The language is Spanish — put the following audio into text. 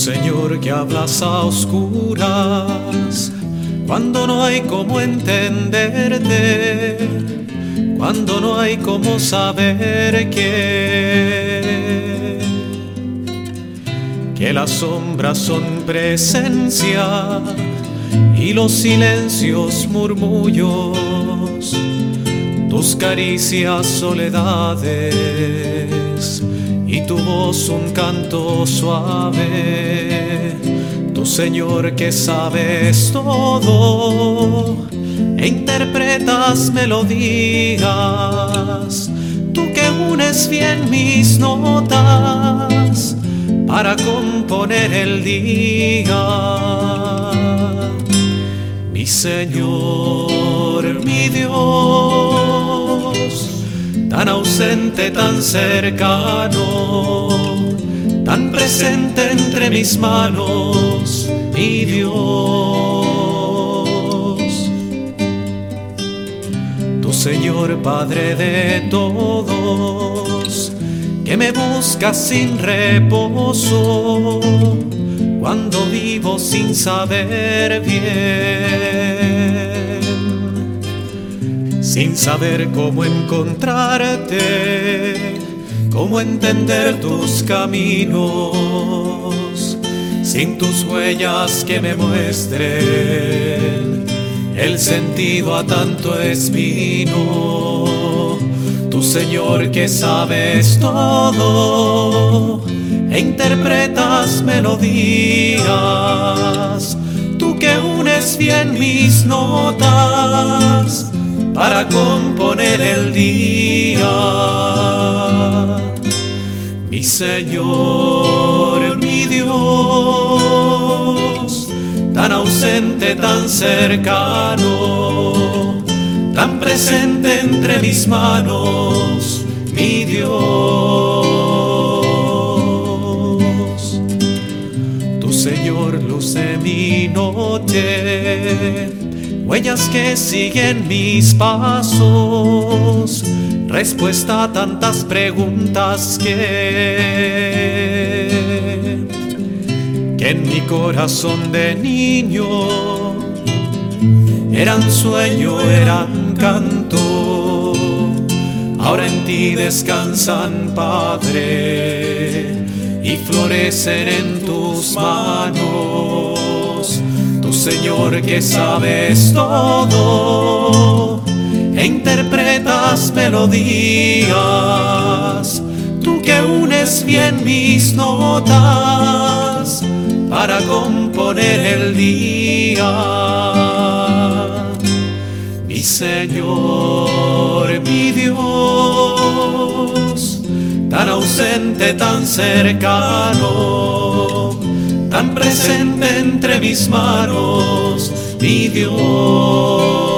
Señor que hablas a oscuras, cuando no hay como entenderte, cuando no hay como saber que, que las sombras son presencia y los silencios murmullos, tus caricias soledades y tu voz un canto suave. Tu Señor que sabes todo e interpretas melodías. Tú que unes bien mis notas para componer el día. Mi Señor, mi Dios tan ausente, tan cercano, tan presente entre mis manos, mi Dios. Tu Señor Padre de todos, que me buscas sin reposo, cuando vivo sin saber bien sin saber cómo encontrarte, cómo entender tus caminos, sin tus huellas que me muestren el sentido a tanto espino. Tu Señor que sabes todo e interpretas melodías, tú que unes bien mis notas para componer el día. Mi Señor, mi Dios, tan ausente, tan cercano, tan presente entre mis manos, mi Dios. Tu Señor luce mi noche huellas que siguen mis pasos, respuesta a tantas preguntas que, que en mi corazón de niño eran sueño, eran canto, ahora en ti descansan, Padre, y florecen en tus manos Señor que sabes todo e interpretas melodías, tú que unes bien mis notas para componer el día. Mi Señor, mi Dios, tan ausente, tan cercano tan presente entre mis manos, mi Dios.